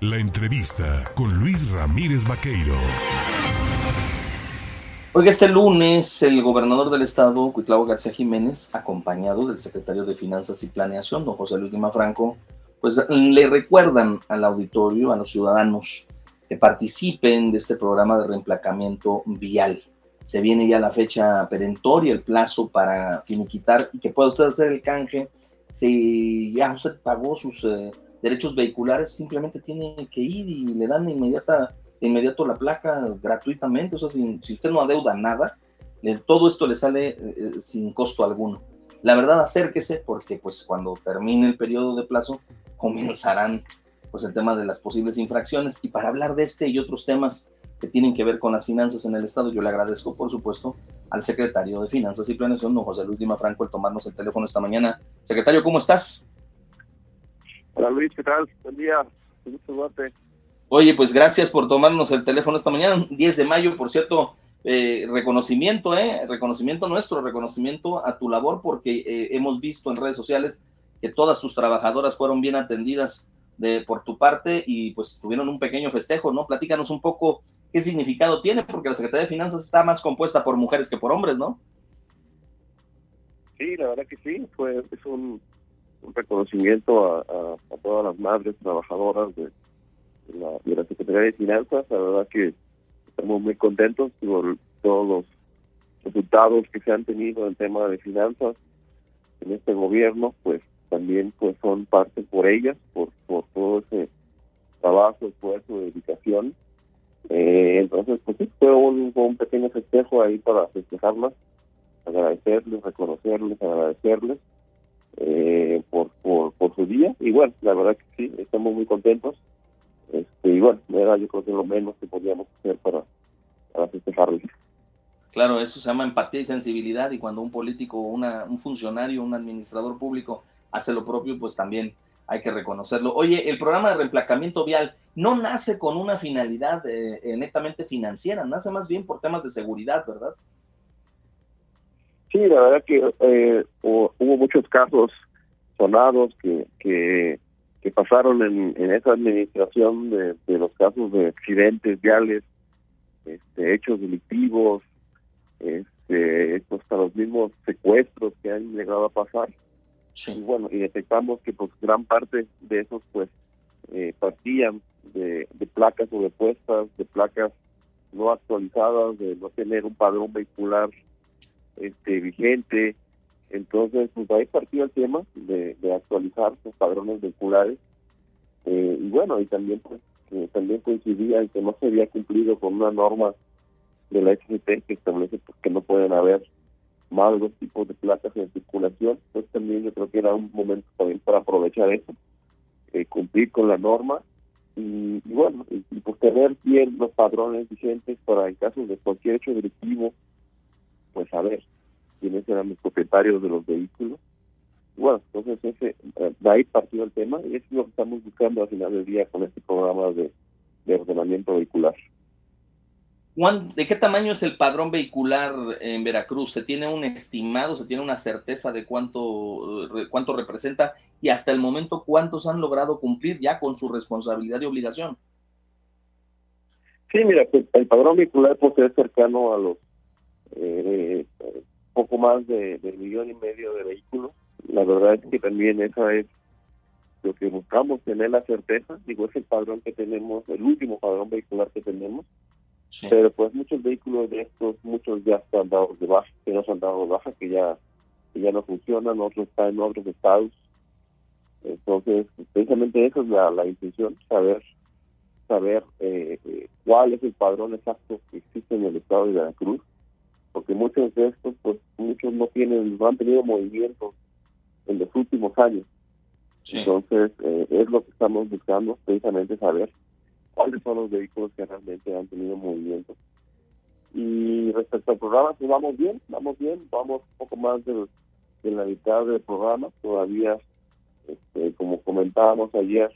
La entrevista con Luis Ramírez Vaqueiro. Oiga, este lunes el gobernador del estado, Cuitlavo García Jiménez, acompañado del secretario de Finanzas y Planeación, don José Luis Lima Franco, pues le recuerdan al auditorio, a los ciudadanos, que participen de este programa de reemplacamiento vial. Se viene ya la fecha perentoria, el plazo para finiquitar y que pueda usted hacer el canje. Si ya usted pagó sus eh, derechos vehiculares, simplemente tiene que ir y le dan inmediata inmediato la placa gratuitamente, o sea, si usted no adeuda nada, todo esto le sale eh, sin costo alguno. La verdad, acérquese porque pues cuando termine el periodo de plazo comenzarán pues el tema de las posibles infracciones y para hablar de este y otros temas que tienen que ver con las finanzas en el Estado, yo le agradezco por supuesto al secretario de Finanzas y Planeación, don José Luis Lima Franco, el tomarnos el teléfono esta mañana. Secretario, ¿cómo estás? Hola Luis, ¿qué tal? Buen día, gusto verte. Oye, pues gracias por tomarnos el teléfono esta mañana, 10 de mayo, por cierto, eh, reconocimiento, ¿eh? Reconocimiento nuestro, reconocimiento a tu labor, porque eh, hemos visto en redes sociales que todas tus trabajadoras fueron bien atendidas de, por tu parte y pues tuvieron un pequeño festejo, ¿no? Platícanos un poco qué significado tiene, porque la Secretaría de Finanzas está más compuesta por mujeres que por hombres, ¿no? Sí, la verdad que sí, fue es un, reconocimiento a, todas las madres trabajadoras de la, de la Secretaría de Finanzas. La verdad que estamos muy contentos por todos los resultados que se han tenido en el tema de finanzas en este gobierno, pues también pues son parte por ellas, por, por todo ese trabajo, esfuerzo, dedicación. Eh, entonces, pues sí, fue un, un pequeño festejo ahí para festejarlas, agradecerles, reconocerles, agradecerles eh, por, por, su día. Y bueno, la verdad que sí, estamos muy contentos este, y bueno, era yo creo que lo menos que podíamos hacer para, para festejarlo. Claro, eso se llama empatía y sensibilidad y cuando un político, una, un funcionario, un administrador público hace lo propio, pues también hay que reconocerlo. Oye, el programa de reemplacamiento vial no nace con una finalidad eh, eh, netamente financiera, nace más bien por temas de seguridad, ¿verdad? Sí, la verdad que eh, hubo, hubo, muchos casos sonados que, que que pasaron en, en esa administración de, de, los casos de accidentes viales, este, hechos delictivos, este, hasta los mismos secuestros que han llegado a pasar. Y bueno, y detectamos que pues gran parte de esos pues eh, partían de, de placas o de puestas, de placas no actualizadas, de no tener un padrón vehicular este vigente, entonces, pues ahí partió el tema de, actualizar sus padrones vehiculares. Eh, y bueno, y también pues también coincidía en que no se había cumplido con una norma de la XGT que establece pues, que no pueden haber más de dos tipos de placas en circulación. Pues también yo creo que era un momento también para aprovechar eso, eh, cumplir con la norma y, bueno, y, y, pues tener bien los padrones vigentes para en caso de cualquier hecho delictivo, pues saber quiénes eran los propietarios de los vehículos. Bueno, entonces ese, eh, de ahí partió el tema y es lo que estamos buscando al final del día con este programa de, ordenamiento vehicular. Juan, ¿de qué tamaño es el padrón vehicular en Veracruz? ¿Se tiene un estimado, se tiene una certeza de cuánto, cuánto representa y hasta el momento cuántos han logrado cumplir ya con su responsabilidad y obligación? Sí, mira, pues, el padrón vehicular pues, es cercano a los eh, poco más de, millón y medio de vehículos. La verdad es que también esa es lo que buscamos, tener la certeza. Digo, es el padrón que tenemos, el último padrón vehicular que tenemos. Pero pues muchos vehículos de estos, muchos ya están dados de baja, que no han dado de baja, que ya, que ya no funcionan, otros están en otros estados. Entonces, precisamente esa es la, la intención, saber saber eh, eh, cuál es el padrón exacto que existe en el estado de Veracruz porque muchos de estos, pues muchos no tienen, no han tenido movimiento en los últimos años. Entonces, eh, es lo que estamos buscando, precisamente saber cuáles son los vehículos que realmente han tenido movimiento. Y respecto al programa, pues vamos bien, vamos bien, vamos un poco más de, la mitad del programa, todavía, este, como comentábamos ayer,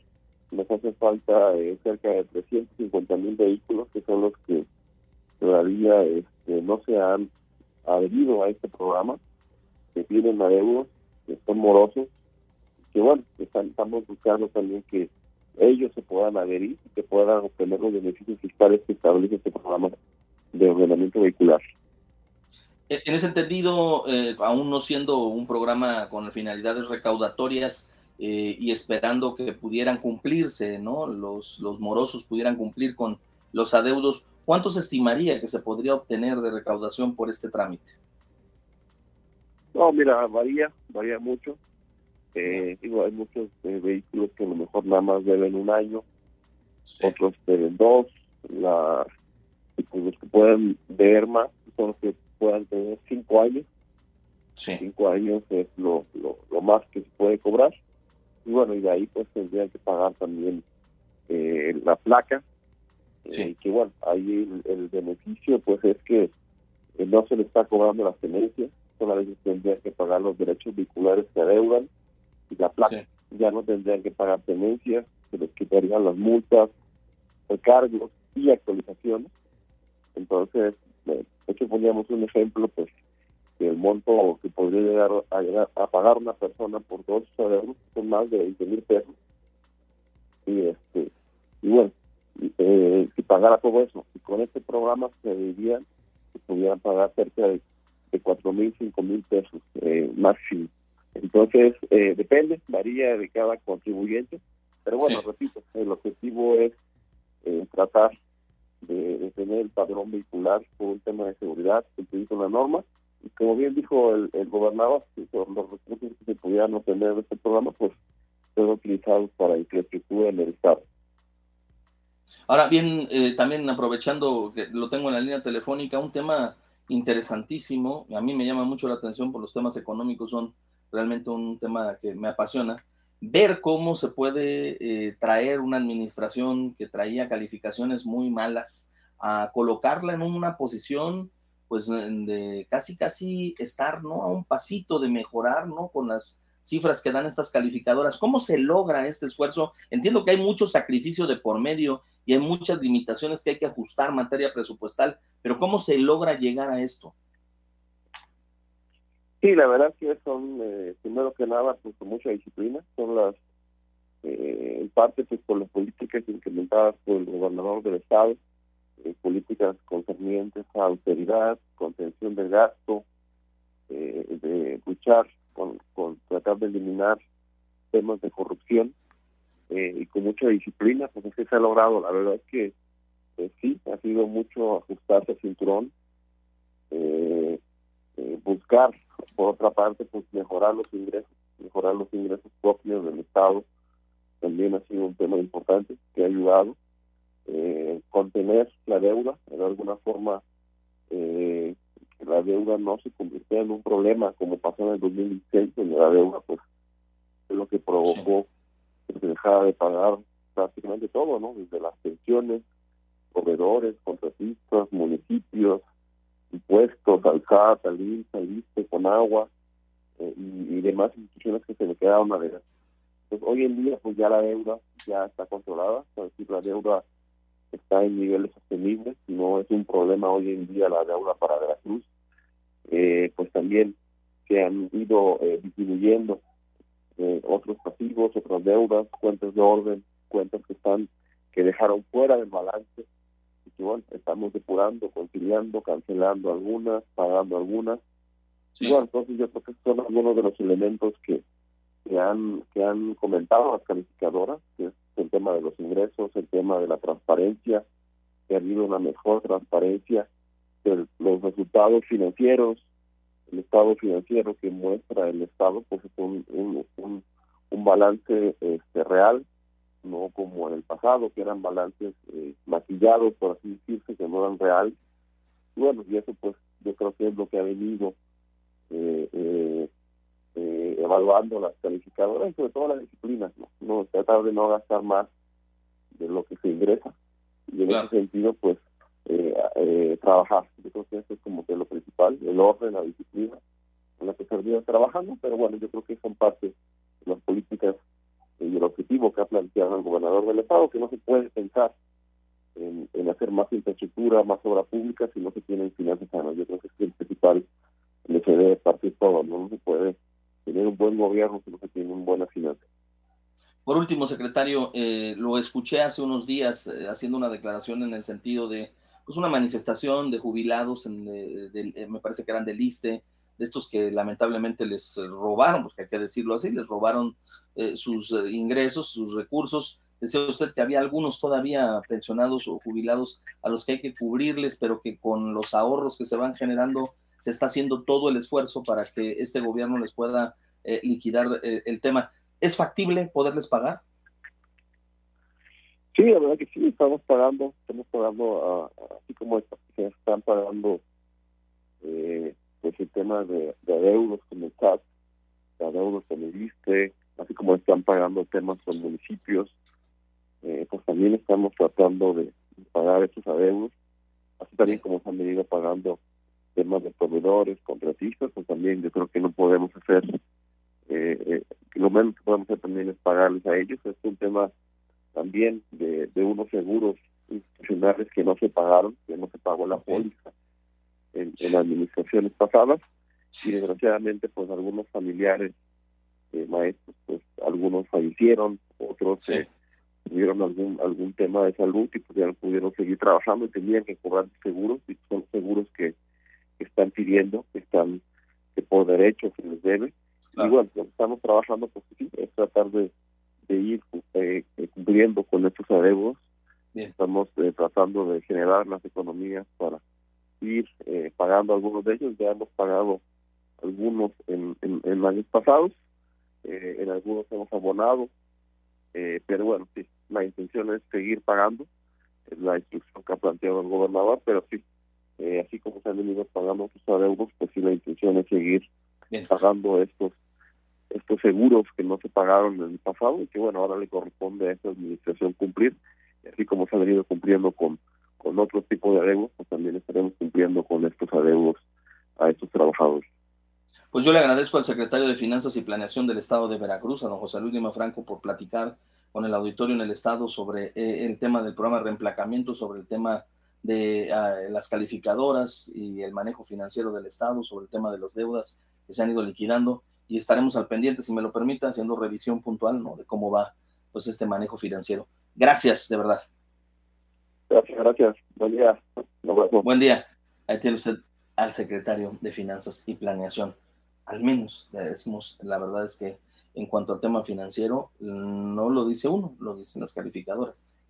nos hace falta eh, cerca de 350 mil vehículos, que son los que todavía este, no se han adherido a este programa, que tienen adeudos, que son morosos, que bueno, estamos buscando también que, ellos se puedan adherir y que puedan obtener los beneficios fiscales que establece este programa de ordenamiento vehicular. En ese entendido, eh, aún no siendo un programa con finalidades recaudatorias eh, y esperando que pudieran cumplirse, ¿no? Los, los morosos pudieran cumplir con los adeudos, ¿cuánto se estimaría que se podría obtener de recaudación por este trámite? No, mira, varía, varía mucho. Eh, digo, hay muchos vehículos que a lo mejor nada más deben un año, otros deben dos, la, pues los que pueden ver más son los que puedan tener cinco años. Cinco años es lo, lo, más que se puede cobrar. Y bueno, y de ahí pues tendrían que pagar también eh, la placa. Eh, y que bueno, ahí el, beneficio pues es que eh, no se le está cobrando las tenencias, solamente tendrían que pagar los derechos vehiculares que adeudan y la placa. Ya no tendrían que pagar tenencias, se les quitarían las multas, recargos y actualizaciones. Entonces, de hecho poníamos un ejemplo, pues, el monto que podría llegar a, pagar una persona por dos euros son más de 20 mil pesos. Y este y bueno, eh, si pagara todo eso, y con este programa se dirían que pudieran pagar cerca de, de 4 mil, 5 mil pesos eh, máximo. Entonces, eh, depende, varía de cada contribuyente, pero bueno, repito, el objetivo es eh, tratar de, tener el padrón vehicular por un tema de seguridad, cumplir con la norma. Y como bien dijo el, gobernador, los recursos que se pudieran obtener de este programa, pues son utilizados para infraestructura en el Estado. Ahora bien, eh, también aprovechando que lo tengo en la línea telefónica, un tema interesantísimo, a mí me llama mucho la atención por los temas económicos, son realmente un tema que me apasiona, ver cómo se puede eh, traer una administración que traía calificaciones muy malas a colocarla en una posición pues de casi casi estar no a un pasito de mejorar no con las cifras que dan estas calificadoras. Cómo se logra este esfuerzo entiendo que hay mucho sacrificio de por medio y hay muchas limitaciones que hay que ajustar en materia presupuestal pero cómo se logra llegar a esto Sí, la verdad que son, eh, primero que nada, pues con mucha disciplina, son las, eh, en parte pues por las políticas implementadas por el gobernador del estado, eh, políticas concernientes a austeridad, contención del gasto, de luchar con, con tratar de eliminar temas de corrupción y con mucha disciplina, pues es que se ha logrado. La verdad es que sí, ha sido mucho ajustarse al cinturón, buscar por otra parte, pues mejorar los ingresos, mejorar los ingresos propios del Estado también ha sido un tema importante que ha ayudado. Eh, contener la deuda, de alguna forma, eh, que la deuda no se convirtiera en un problema como pasó en el 2016, donde la deuda pues es lo que provocó se dejara de pagar prácticamente todo, ¿no? Desde las pensiones, proveedores, contratistas, municipios, impuestos, al SAT, al INSS, al con agua eh, y, demás instituciones que se le quedaron a ver. Entonces, hoy en día, pues ya la deuda ya está controlada, es decir, la deuda está en niveles sostenibles, no es un problema hoy en día la deuda para Veracruz. Eh, pues también se han ido eh, disminuyendo eh, otros pasivos, otras deudas, cuentas de orden, cuentas que están que dejaron fuera del balance y bueno, estamos depurando, conciliando, cancelando algunas, pagando algunas. Y bueno, entonces yo creo que son algunos de los elementos que, que han que han comentado las calificadoras, que es el tema de los ingresos, el tema de la transparencia, que ha habido una mejor transparencia de los resultados financieros, el estado financiero que muestra el estado, pues es un, un, un, un balance este, real no como en el pasado, que eran balances eh, maquillados, por así decirse, que no eran reales. Bueno, y eso pues yo creo que es lo que ha venido eh, eh, eh evaluando las calificadoras y sobre todo las disciplinas, ¿no? no tratar de no gastar más de lo que se ingresa y en ese sentido pues trabajar. Yo creo que eso es como que lo principal, el orden, la disciplina en la que se trabajando, pero bueno, yo creo que son parte de las políticas y el objetivo que ha planteado el gobernador del estado, que no se puede pensar en, hacer más infraestructura, más obra pública si no se tienen finanzas sanas. Yo creo que es el principal, le se debe partir todo, ¿no? se puede tener un buen gobierno si no se tiene un buena finanza. Por último, secretario, eh, lo escuché hace unos días eh, haciendo una declaración en el sentido de pues una manifestación de jubilados, en, eh, me parece que eran del ISTE, de estos que lamentablemente les robaron, porque hay que decirlo así, les robaron sus ingresos, sus recursos. Decía usted que había algunos todavía pensionados o jubilados a los que hay que cubrirles, pero que con los ahorros que se van generando se está haciendo todo el esfuerzo para que este gobierno les pueda liquidar el tema. ¿Es factible poderles pagar? Sí, la verdad que sí, estamos pagando, estamos pagando, así como se están pagando eh, pues el tema de, de adeudos con el CAT, de adeudos con el ISTE, así como están pagando temas con municipios, eh, pues también estamos tratando de pagar esos adeudos, así también como se han venido pagando temas de proveedores, contratistas, pues también yo creo que no podemos hacer eh, eh, lo menos que podemos hacer también es pagarles a ellos. Es un tema también de, unos seguros institucionales que no se pagaron, que no se pagó la póliza en, administraciones pasadas. Y desgraciadamente pues algunos familiares eh, maestros pues algunos fallecieron, otros eh, tuvieron algún algún tema de salud y pues ya no pudieron seguir trabajando y tenían que cobrar seguros y son seguros que, que están pidiendo, que están que por derecho se les debe. Y bueno, lo que estamos trabajando pues, sí, es tratar de, ir eh, eh, cumpliendo con estos adeudos. Estamos eh, tratando de generar las economías para ir pagando algunos de ellos. Ya hemos pagado algunos en, en, años pasados, en algunos hemos abonado, pero bueno, sí, la intención es seguir pagando, es la instrucción que ha planteado el gobernador, pero sí, así como se han venido pagando sus adeudos, pues sí, la intención es seguir pagando estos estos seguros que no se pagaron en el pasado y que bueno ahora le corresponde a esta administración cumplir así como se ha venido cumpliendo con con otro tipo de adeudos pues también estaremos cumpliendo con estos adeudos a estos trabajadores. Pues yo le agradezco al secretario de Finanzas y Planeación del Estado de Veracruz, a don José Luis Lima Franco, por platicar con el auditorio en el Estado sobre eh, el tema del programa de reemplacamiento, sobre el tema de ah, las calificadoras y el manejo financiero del Estado, sobre el tema de las deudas que se han ido liquidando y estaremos al pendiente, si me lo permite, haciendo revisión puntual ¿no? de cómo va pues este manejo financiero. Gracias, de verdad. Gracias, gracias. Buen día. Buen día. Ahí tiene usted al secretario de Finanzas y Planeación. Al menos, decimos, la verdad es que en cuanto al tema financiero, no lo dice uno, lo dicen las calificadoras.